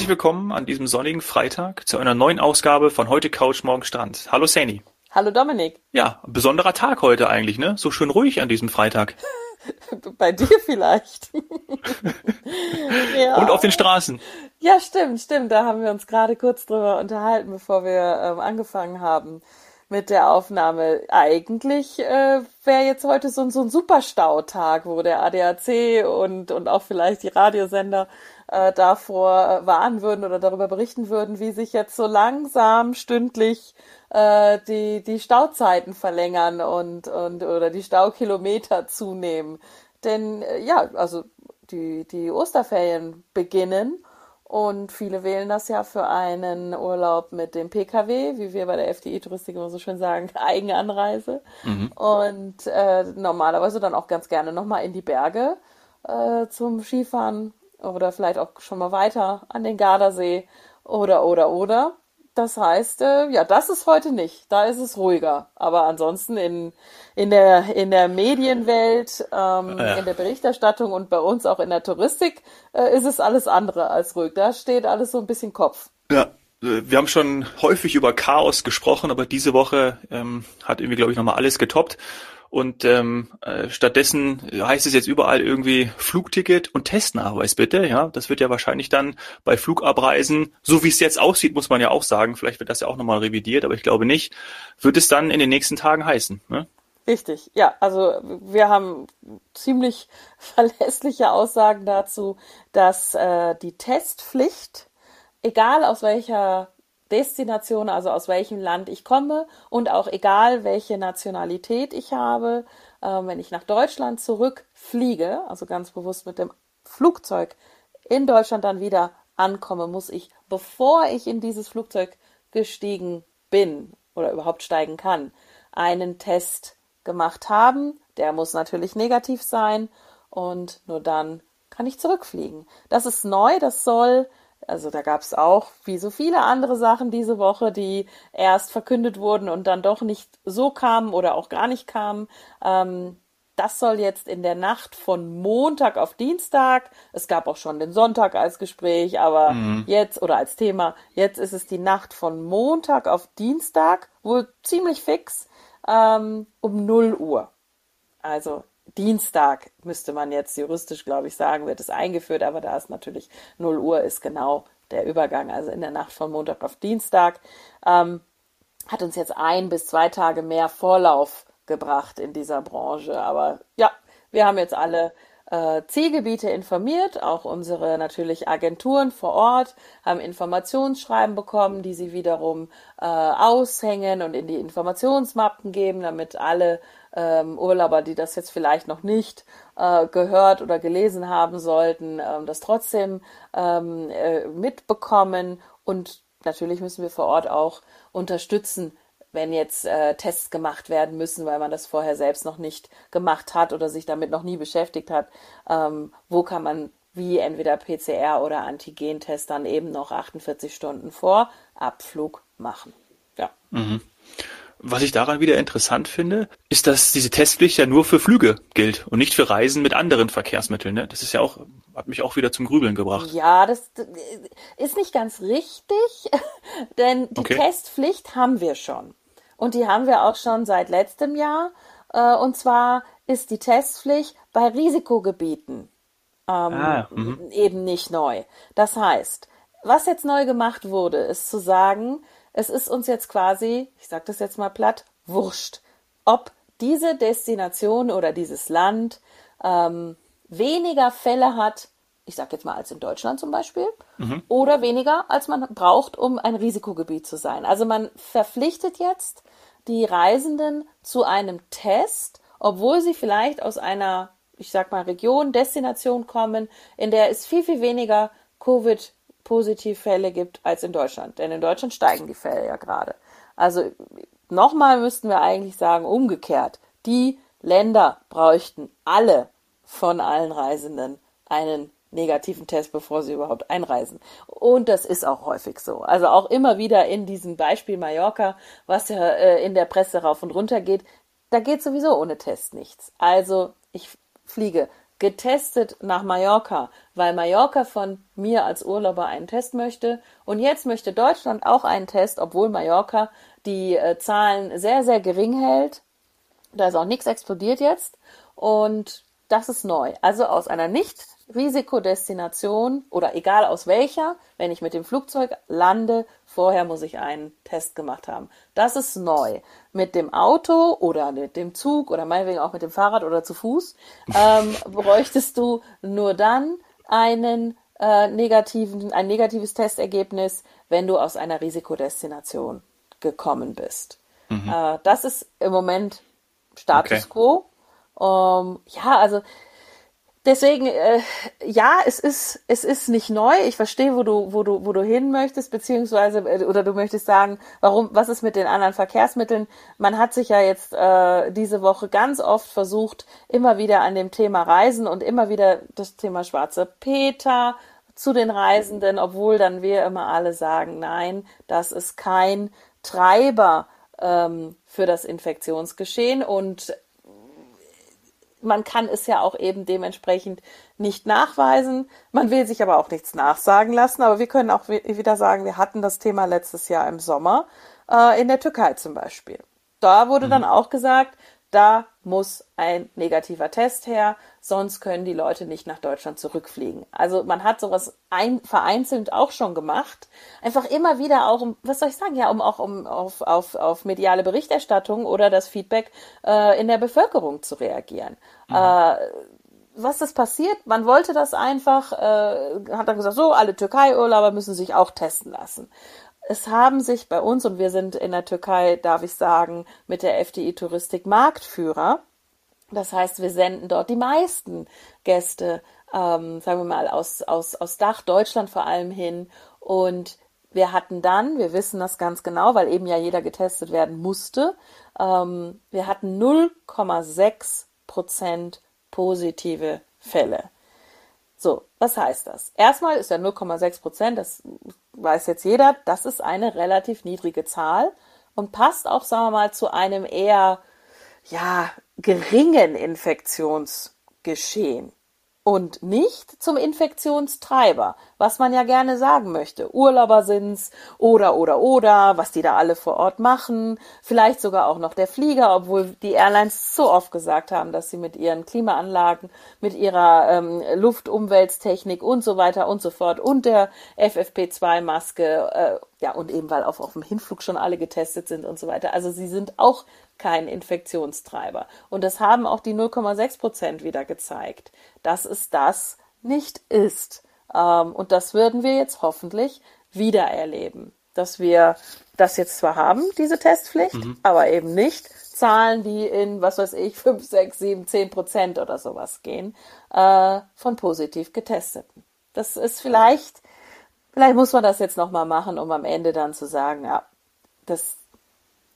Herzlich willkommen an diesem sonnigen Freitag zu einer neuen Ausgabe von Heute Couch, Morgen Strand. Hallo Sani. Hallo Dominik. Ja, besonderer Tag heute eigentlich, ne? So schön ruhig an diesem Freitag. Bei dir vielleicht. ja. Und auf den Straßen. Ja, stimmt, stimmt. Da haben wir uns gerade kurz drüber unterhalten, bevor wir ähm, angefangen haben mit der Aufnahme. Eigentlich äh, wäre jetzt heute so, so ein Superstautag, wo der ADAC und, und auch vielleicht die Radiosender äh, davor warnen würden oder darüber berichten würden, wie sich jetzt so langsam stündlich äh, die, die Stauzeiten verlängern und, und oder die Staukilometer zunehmen. Denn äh, ja, also die, die Osterferien beginnen und viele wählen das ja für einen Urlaub mit dem PKW, wie wir bei der FDI-Touristik immer so schön sagen, Eigenanreise. Mhm. Und äh, normalerweise dann auch ganz gerne nochmal in die Berge äh, zum Skifahren oder vielleicht auch schon mal weiter an den Gardasee oder, oder, oder. Das heißt, äh, ja, das ist heute nicht. Da ist es ruhiger. Aber ansonsten in, in, der, in der Medienwelt, ähm, ja. in der Berichterstattung und bei uns auch in der Touristik äh, ist es alles andere als ruhig. Da steht alles so ein bisschen Kopf. Ja, äh, wir haben schon häufig über Chaos gesprochen, aber diese Woche ähm, hat irgendwie, glaube ich, nochmal alles getoppt. Und ähm, äh, stattdessen heißt es jetzt überall irgendwie Flugticket und Testnachweis bitte. Ja, das wird ja wahrscheinlich dann bei Flugabreisen, so wie es jetzt aussieht, muss man ja auch sagen, vielleicht wird das ja auch nochmal revidiert, aber ich glaube nicht, wird es dann in den nächsten Tagen heißen. Ne? Richtig, ja, also wir haben ziemlich verlässliche Aussagen dazu, dass äh, die Testpflicht, egal aus welcher Destination, also aus welchem Land ich komme und auch egal welche Nationalität ich habe, äh, wenn ich nach Deutschland zurückfliege, also ganz bewusst mit dem Flugzeug in Deutschland dann wieder ankomme, muss ich, bevor ich in dieses Flugzeug gestiegen bin oder überhaupt steigen kann, einen Test gemacht haben. Der muss natürlich negativ sein und nur dann kann ich zurückfliegen. Das ist neu, das soll also da gab es auch, wie so viele andere Sachen diese Woche, die erst verkündet wurden und dann doch nicht so kamen oder auch gar nicht kamen. Ähm, das soll jetzt in der Nacht von Montag auf Dienstag, es gab auch schon den Sonntag als Gespräch, aber mhm. jetzt oder als Thema, jetzt ist es die Nacht von Montag auf Dienstag, wohl ziemlich fix, ähm, um 0 Uhr. Also Dienstag müsste man jetzt juristisch, glaube ich, sagen, wird es eingeführt, aber da ist natürlich 0 Uhr ist genau der Übergang, also in der Nacht von Montag auf Dienstag, ähm, hat uns jetzt ein bis zwei Tage mehr Vorlauf gebracht in dieser Branche. Aber ja, wir haben jetzt alle äh, Zielgebiete informiert, auch unsere natürlich Agenturen vor Ort haben Informationsschreiben bekommen, die sie wiederum äh, aushängen und in die Informationsmappen geben, damit alle ähm, Urlauber, die das jetzt vielleicht noch nicht äh, gehört oder gelesen haben sollten, ähm, das trotzdem ähm, äh, mitbekommen. Und natürlich müssen wir vor Ort auch unterstützen, wenn jetzt äh, Tests gemacht werden müssen, weil man das vorher selbst noch nicht gemacht hat oder sich damit noch nie beschäftigt hat, ähm, wo kann man wie entweder PCR oder Antigentest dann eben noch 48 Stunden vor Abflug machen. Ja. Mhm. Was ich daran wieder interessant finde, ist, dass diese Testpflicht ja nur für Flüge gilt und nicht für Reisen mit anderen Verkehrsmitteln. Ne? Das ist ja auch, hat mich auch wieder zum Grübeln gebracht. Ja, das ist nicht ganz richtig, denn die okay. Testpflicht haben wir schon. Und die haben wir auch schon seit letztem Jahr. Äh, und zwar ist die Testpflicht bei Risikogebieten ähm, ah, mhm. eben nicht neu. Das heißt, was jetzt neu gemacht wurde, ist zu sagen, es ist uns jetzt quasi, ich sage das jetzt mal platt, wurscht, ob diese Destination oder dieses Land ähm, weniger Fälle hat, ich sage jetzt mal als in Deutschland zum Beispiel, mhm. oder weniger, als man braucht, um ein Risikogebiet zu sein. Also man verpflichtet jetzt die Reisenden zu einem Test, obwohl sie vielleicht aus einer, ich sag mal, Region, Destination kommen, in der es viel, viel weniger Covid-Positivfälle gibt als in Deutschland. Denn in Deutschland steigen die Fälle ja gerade. Also nochmal müssten wir eigentlich sagen, umgekehrt. Die Länder bräuchten alle von allen Reisenden einen negativen Test, bevor sie überhaupt einreisen. Und das ist auch häufig so. Also auch immer wieder in diesem Beispiel Mallorca, was ja äh, in der Presse rauf und runter geht, da geht sowieso ohne Test nichts. Also ich fliege getestet nach Mallorca, weil Mallorca von mir als Urlauber einen Test möchte. Und jetzt möchte Deutschland auch einen Test, obwohl Mallorca die äh, Zahlen sehr, sehr gering hält. Da ist auch nichts explodiert jetzt. Und das ist neu. Also aus einer nicht Risikodestination oder egal aus welcher, wenn ich mit dem Flugzeug lande, vorher muss ich einen Test gemacht haben. Das ist neu. Mit dem Auto oder mit dem Zug oder meinetwegen auch mit dem Fahrrad oder zu Fuß ähm, bräuchtest du nur dann einen äh, negativen, ein negatives Testergebnis, wenn du aus einer Risikodestination gekommen bist. Mhm. Äh, das ist im Moment Status okay. quo. Um, ja, also deswegen, äh, ja, es ist, es ist nicht neu. Ich verstehe, wo du, wo du, wo du hin möchtest, beziehungsweise, äh, oder du möchtest sagen, warum, was ist mit den anderen Verkehrsmitteln? Man hat sich ja jetzt äh, diese Woche ganz oft versucht, immer wieder an dem Thema Reisen und immer wieder das Thema Schwarze Peter zu den Reisenden, obwohl dann wir immer alle sagen, nein, das ist kein Treiber ähm, für das Infektionsgeschehen und man kann es ja auch eben dementsprechend nicht nachweisen. Man will sich aber auch nichts nachsagen lassen. Aber wir können auch wieder sagen, wir hatten das Thema letztes Jahr im Sommer äh, in der Türkei zum Beispiel. Da wurde mhm. dann auch gesagt, da muss ein negativer Test her, sonst können die Leute nicht nach Deutschland zurückfliegen. Also man hat sowas ein, vereinzelt auch schon gemacht. Einfach immer wieder auch, um, was soll ich sagen, ja, um auch um auf, auf, auf mediale Berichterstattung oder das Feedback äh, in der Bevölkerung zu reagieren. Mhm. Äh, was ist passiert? Man wollte das einfach, äh, hat dann gesagt, so, alle Türkei-Urlauber müssen sich auch testen lassen es haben sich bei uns, und wir sind in der Türkei, darf ich sagen, mit der FDI Touristik Marktführer. Das heißt, wir senden dort die meisten Gäste, ähm, sagen wir mal, aus, aus, aus Dach, Deutschland vor allem hin. Und wir hatten dann, wir wissen das ganz genau, weil eben ja jeder getestet werden musste, ähm, wir hatten 0,6 Prozent positive Fälle. So, was heißt das? Erstmal ist ja 0,6 Prozent, das weiß jetzt jeder, das ist eine relativ niedrige Zahl und passt auch, sagen wir mal, zu einem eher, ja, geringen Infektionsgeschehen und nicht zum Infektionstreiber, was man ja gerne sagen möchte. Urlauber sind's oder oder oder, was die da alle vor Ort machen, vielleicht sogar auch noch der Flieger, obwohl die Airlines so oft gesagt haben, dass sie mit ihren Klimaanlagen, mit ihrer ähm, Luftumweltstechnik und so weiter und so fort und der FFP2-Maske, äh, ja und eben weil auf, auf dem Hinflug schon alle getestet sind und so weiter. Also sie sind auch kein Infektionstreiber. Und das haben auch die 0,6 Prozent wieder gezeigt, dass es das nicht ist. Ähm, und das würden wir jetzt hoffentlich wieder erleben, dass wir das jetzt zwar haben, diese Testpflicht, mhm. aber eben nicht Zahlen, die in, was weiß ich, 5, 6, 7, 10 Prozent oder sowas gehen, äh, von positiv Getesteten. Das ist vielleicht, vielleicht muss man das jetzt nochmal machen, um am Ende dann zu sagen, ja, das,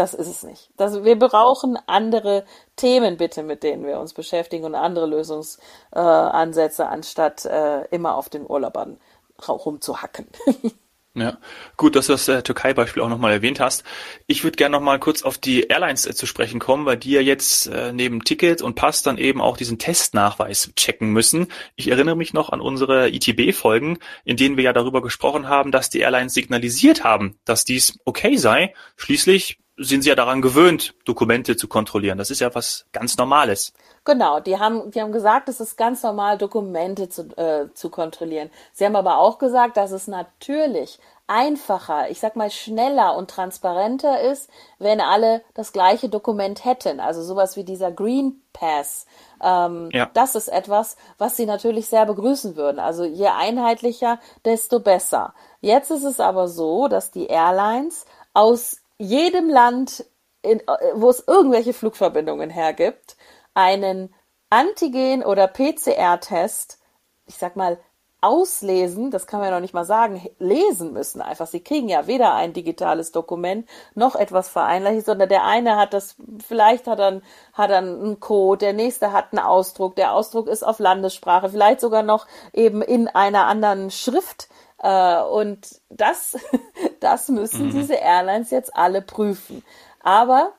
das ist es nicht. Das, wir brauchen andere Themen bitte, mit denen wir uns beschäftigen und andere Lösungsansätze, äh, anstatt äh, immer auf den Urlaubern rumzuhacken. Ja, gut, dass du das äh, Türkei-Beispiel auch nochmal erwähnt hast. Ich würde gerne nochmal kurz auf die Airlines äh, zu sprechen kommen, weil die ja jetzt äh, neben Ticket und Pass dann eben auch diesen Testnachweis checken müssen. Ich erinnere mich noch an unsere ITB-Folgen, in denen wir ja darüber gesprochen haben, dass die Airlines signalisiert haben, dass dies okay sei. Schließlich sind sie ja daran gewöhnt, Dokumente zu kontrollieren. Das ist ja was ganz Normales. Genau, die haben, die haben gesagt, es ist ganz normal, Dokumente zu, äh, zu kontrollieren. Sie haben aber auch gesagt, dass es natürlich einfacher, ich sag mal schneller und transparenter ist, wenn alle das gleiche Dokument hätten. Also sowas wie dieser Green Pass. Ähm, ja. Das ist etwas, was sie natürlich sehr begrüßen würden. Also je einheitlicher, desto besser. Jetzt ist es aber so, dass die Airlines aus jedem Land, in, wo es irgendwelche Flugverbindungen hergibt, einen Antigen- oder PCR-Test, ich sag mal, auslesen, das kann man ja noch nicht mal sagen, lesen müssen einfach. Sie kriegen ja weder ein digitales Dokument noch etwas vereinheitlicht, sondern der eine hat das, vielleicht hat er, hat einen Code, der nächste hat einen Ausdruck, der Ausdruck ist auf Landessprache, vielleicht sogar noch eben in einer anderen Schrift äh, und das, das müssen mhm. diese Airlines jetzt alle prüfen. Aber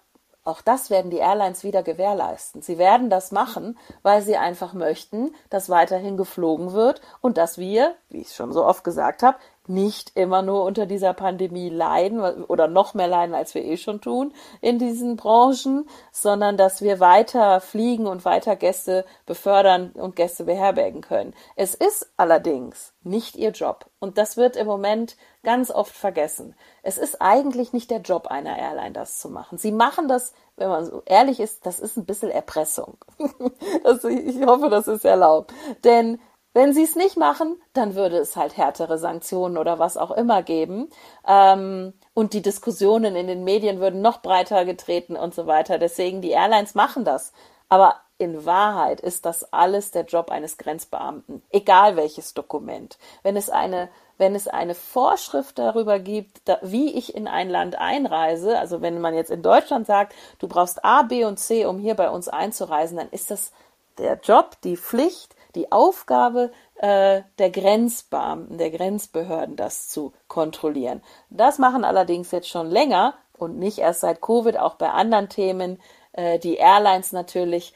auch das werden die Airlines wieder gewährleisten. Sie werden das machen, weil sie einfach möchten, dass weiterhin geflogen wird und dass wir, wie ich es schon so oft gesagt habe, nicht immer nur unter dieser Pandemie leiden oder noch mehr leiden, als wir eh schon tun in diesen Branchen, sondern dass wir weiter fliegen und weiter Gäste befördern und Gäste beherbergen können. Es ist allerdings nicht ihr Job und das wird im Moment ganz oft vergessen. Es ist eigentlich nicht der Job einer Airline, das zu machen. Sie machen das, wenn man so ehrlich ist, das ist ein bisschen Erpressung. also ich hoffe, das ist erlaubt. Denn wenn sie es nicht machen, dann würde es halt härtere Sanktionen oder was auch immer geben. Ähm, und die Diskussionen in den Medien würden noch breiter getreten und so weiter. Deswegen, die Airlines machen das. Aber in Wahrheit ist das alles der Job eines Grenzbeamten, egal welches Dokument. Wenn es eine, wenn es eine Vorschrift darüber gibt, da, wie ich in ein Land einreise, also wenn man jetzt in Deutschland sagt, du brauchst A, B und C, um hier bei uns einzureisen, dann ist das der Job, die Pflicht die Aufgabe äh, der Grenzbeamten, der Grenzbehörden, das zu kontrollieren. Das machen allerdings jetzt schon länger und nicht erst seit Covid, auch bei anderen Themen, äh, die Airlines natürlich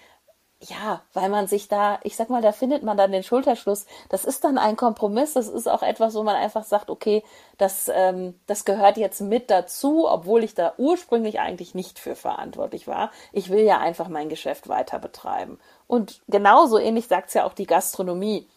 ja, weil man sich da, ich sag mal, da findet man dann den Schulterschluss. Das ist dann ein Kompromiss. Das ist auch etwas, wo man einfach sagt, okay, das, ähm, das gehört jetzt mit dazu, obwohl ich da ursprünglich eigentlich nicht für verantwortlich war. Ich will ja einfach mein Geschäft weiter betreiben. Und genauso ähnlich sagt's ja auch die Gastronomie.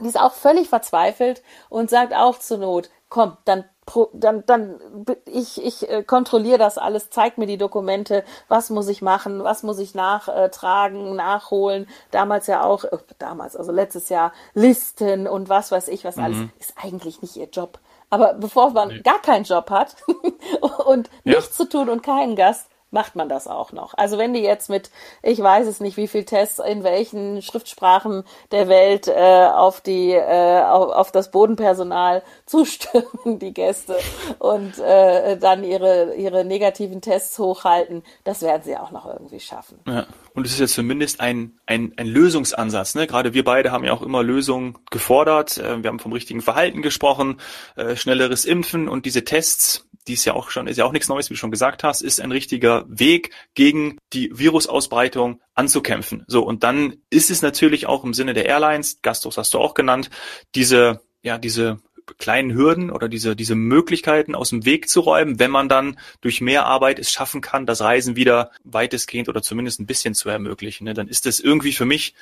Die ist auch völlig verzweifelt und sagt auch zur Not, komm, dann dann, dann ich, ich äh, kontrolliere das alles, zeig mir die Dokumente, was muss ich machen, was muss ich nachtragen, nachholen. Damals ja auch, äh, damals, also letztes Jahr Listen und was weiß ich, was mhm. alles, ist eigentlich nicht ihr Job. Aber bevor man nee. gar keinen Job hat und ja. nichts zu tun und keinen Gast, macht man das auch noch. Also wenn die jetzt mit, ich weiß es nicht, wie viel Tests in welchen Schriftsprachen der Welt äh, auf die äh, auf, auf das Bodenpersonal zustimmen, die Gäste und äh, dann ihre ihre negativen Tests hochhalten, das werden sie auch noch irgendwie schaffen. Ja. Und es ist jetzt zumindest ein, ein, ein Lösungsansatz. Ne? Gerade wir beide haben ja auch immer Lösungen gefordert. Äh, wir haben vom richtigen Verhalten gesprochen, äh, schnelleres Impfen und diese Tests, die ist ja auch schon, ist ja auch nichts Neues, wie du schon gesagt hast, ist ein richtiger Weg, gegen die Virusausbreitung anzukämpfen. So, und dann ist es natürlich auch im Sinne der Airlines, Gastros hast du auch genannt, diese, ja, diese kleinen Hürden oder diese, diese Möglichkeiten aus dem Weg zu räumen, wenn man dann durch mehr Arbeit es schaffen kann, das Reisen wieder weitestgehend oder zumindest ein bisschen zu ermöglichen. Ne? Dann ist das irgendwie für mich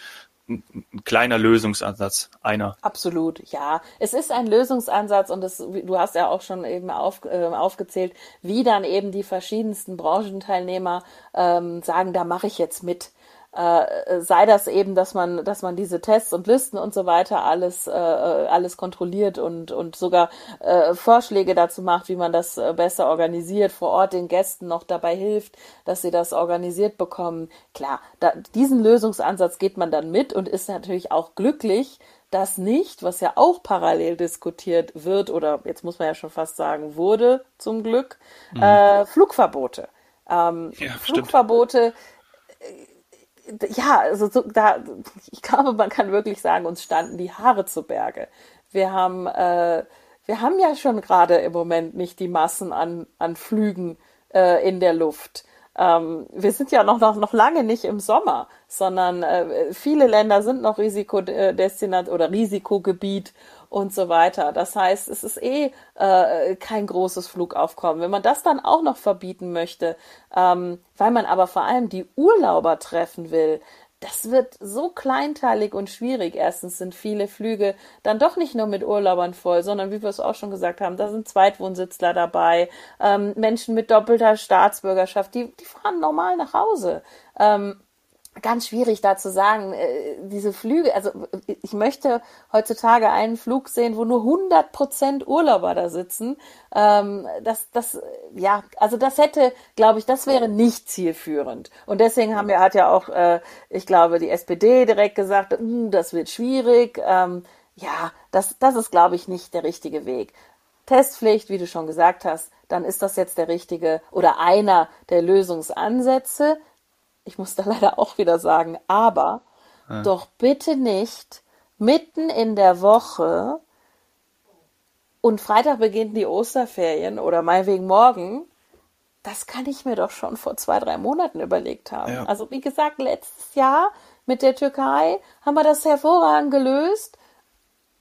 ein, ein kleiner Lösungsansatz, einer. Absolut, ja. Es ist ein Lösungsansatz und das, du hast ja auch schon eben auf, äh, aufgezählt, wie dann eben die verschiedensten Branchenteilnehmer ähm, sagen, da mache ich jetzt mit äh, sei das eben, dass man, dass man diese Tests und Listen und so weiter alles, äh, alles kontrolliert und, und sogar äh, Vorschläge dazu macht, wie man das äh, besser organisiert, vor Ort den Gästen noch dabei hilft, dass sie das organisiert bekommen. Klar, da, diesen Lösungsansatz geht man dann mit und ist natürlich auch glücklich, dass nicht, was ja auch parallel diskutiert wird oder jetzt muss man ja schon fast sagen wurde, zum Glück, mhm. äh, Flugverbote. Ähm, ja, Flugverbote stimmt ja, also so, da, ich glaube, man kann wirklich sagen, uns standen die Haare zu Berge. Wir haben, äh, wir haben ja schon gerade im Moment nicht die Massen an, an Flügen äh, in der Luft. Ähm, wir sind ja noch, noch, noch lange nicht im Sommer, sondern äh, viele Länder sind noch Risikodestinat oder Risikogebiet und so weiter. Das heißt, es ist eh äh, kein großes Flugaufkommen. Wenn man das dann auch noch verbieten möchte, ähm, weil man aber vor allem die Urlauber treffen will, das wird so kleinteilig und schwierig. Erstens sind viele Flüge dann doch nicht nur mit Urlaubern voll, sondern wie wir es auch schon gesagt haben, da sind Zweitwohnsitzler dabei, ähm, Menschen mit doppelter Staatsbürgerschaft, die, die fahren normal nach Hause. Ähm, ganz schwierig da zu sagen, äh, diese Flüge, also ich möchte heutzutage einen Flug sehen, wo nur 100 Prozent Urlauber da sitzen. Ähm, das, das, ja, also das hätte, glaube ich, das wäre nicht zielführend. Und deswegen haben wir, hat ja auch, äh, ich glaube, die SPD direkt gesagt, hm, das wird schwierig. Ähm, ja, das, das ist, glaube ich, nicht der richtige Weg. Testpflicht, wie du schon gesagt hast, dann ist das jetzt der richtige oder einer der Lösungsansätze ich muss da leider auch wieder sagen, aber ja. doch bitte nicht mitten in der Woche und Freitag beginnen die Osterferien oder meinetwegen morgen das kann ich mir doch schon vor zwei, drei Monaten überlegt haben. Ja. Also wie gesagt, letztes Jahr mit der Türkei haben wir das hervorragend gelöst.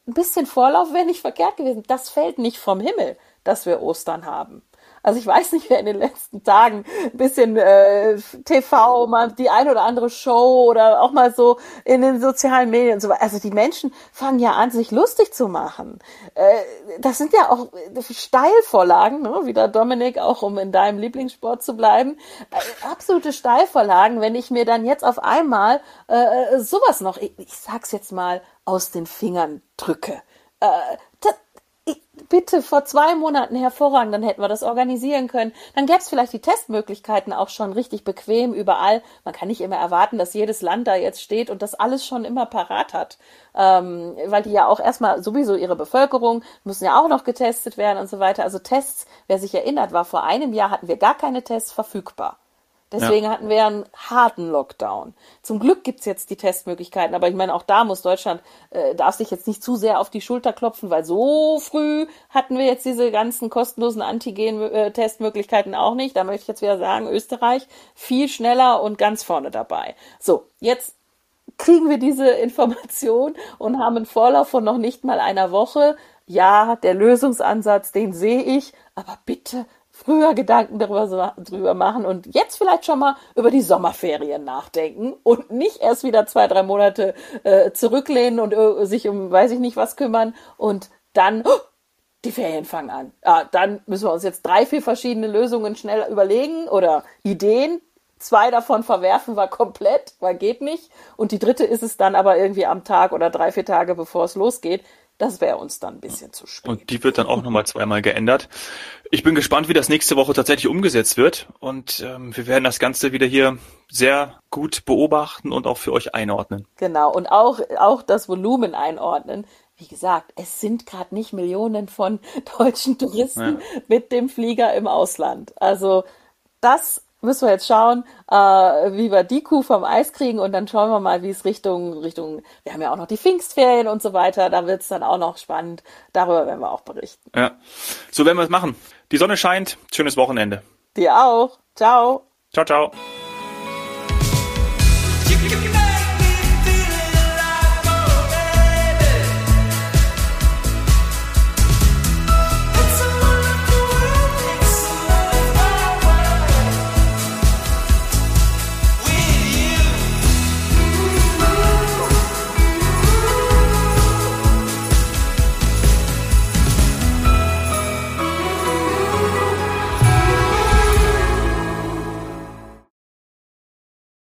Ein bisschen Vorlauf wäre nicht verkehrt gewesen. Das fällt nicht vom Himmel, dass wir Ostern haben. Also ich weiß nicht, wer in den letzten Tagen ein bisschen äh, TV, mal die ein oder andere Show oder auch mal so in den sozialen Medien und so weiter. Also die Menschen fangen ja an, sich lustig zu machen. Äh, das sind ja auch Steilvorlagen, ne? wie der Dominik, auch um in deinem Lieblingssport zu bleiben. Äh, absolute Steilvorlagen, wenn ich mir dann jetzt auf einmal äh sowas noch, ich, ich sag's jetzt mal, aus den Fingern drücke. Äh, das, bitte vor zwei Monaten hervorragend, dann hätten wir das organisieren können. Dann gäbe es vielleicht die Testmöglichkeiten auch schon richtig bequem überall. Man kann nicht immer erwarten, dass jedes Land da jetzt steht und das alles schon immer parat hat, ähm, weil die ja auch erstmal sowieso ihre Bevölkerung müssen ja auch noch getestet werden und so weiter. Also Tests, wer sich erinnert, war vor einem Jahr hatten wir gar keine Tests verfügbar. Deswegen ja. hatten wir einen harten Lockdown. Zum Glück gibt's jetzt die Testmöglichkeiten, aber ich meine, auch da muss Deutschland, äh, darf sich jetzt nicht zu sehr auf die Schulter klopfen, weil so früh hatten wir jetzt diese ganzen kostenlosen Antigen-Testmöglichkeiten auch nicht. Da möchte ich jetzt wieder sagen, Österreich viel schneller und ganz vorne dabei. So, jetzt kriegen wir diese Information und haben einen Vorlauf von noch nicht mal einer Woche. Ja, der Lösungsansatz, den sehe ich, aber bitte früher Gedanken darüber, drüber machen und jetzt vielleicht schon mal über die Sommerferien nachdenken und nicht erst wieder zwei, drei Monate äh, zurücklehnen und äh, sich um weiß ich nicht was kümmern und dann oh, die Ferien fangen an. Ah, dann müssen wir uns jetzt drei, vier verschiedene Lösungen schnell überlegen oder Ideen. Zwei davon verwerfen wir komplett, weil geht nicht. Und die dritte ist es dann aber irgendwie am Tag oder drei, vier Tage bevor es losgeht. Das wäre uns dann ein bisschen zu spät. Und die wird dann auch nochmal zweimal geändert. Ich bin gespannt, wie das nächste Woche tatsächlich umgesetzt wird. Und ähm, wir werden das Ganze wieder hier sehr gut beobachten und auch für euch einordnen. Genau, und auch, auch das Volumen einordnen. Wie gesagt, es sind gerade nicht Millionen von deutschen Touristen ja. mit dem Flieger im Ausland. Also das müssen wir jetzt schauen, äh, wie wir die Kuh vom Eis kriegen und dann schauen wir mal, wie es Richtung, Richtung, wir haben ja auch noch die Pfingstferien und so weiter, da wird es dann auch noch spannend. Darüber werden wir auch berichten. Ja, so werden wir es machen. Die Sonne scheint, schönes Wochenende. Dir auch. Ciao. Ciao, ciao.